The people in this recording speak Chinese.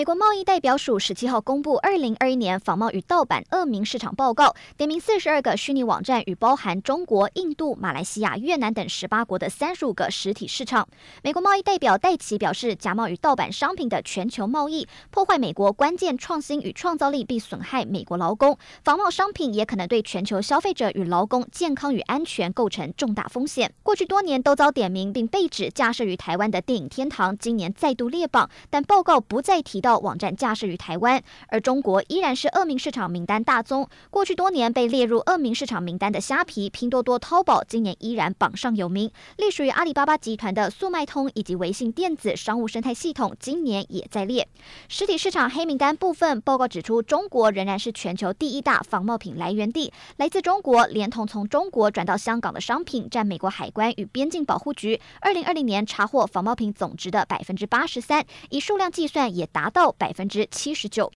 美国贸易代表署十七号公布二零二一年仿冒与盗版恶名市场报告，点名四十二个虚拟网站与包含中国、印度、马来西亚、越南等十八国的三十五个实体市场。美国贸易代表戴琪表示，假冒与盗版商品的全球贸易破坏美国关键创新与创造力，并损害美国劳工。仿冒商品也可能对全球消费者与劳工健康与安全构成重大风险。过去多年都遭点名并被指架设于台湾的电影天堂，今年再度列榜，但报告不再提到。网站架设于台湾，而中国依然是恶名市场名单大宗。过去多年被列入恶名市场名单的虾皮、拼多多、淘宝，今年依然榜上有名。隶属于阿里巴巴集团的速卖通以及微信电子商务生态系统，今年也在列实体市场黑名单部分。报告指出，中国仍然是全球第一大仿冒品来源地。来自中国，连同从中国转到香港的商品，占美国海关与边境保护局二零二零年查获仿冒品总值的百分之八十三，以数量计算也达到。百分之七十九。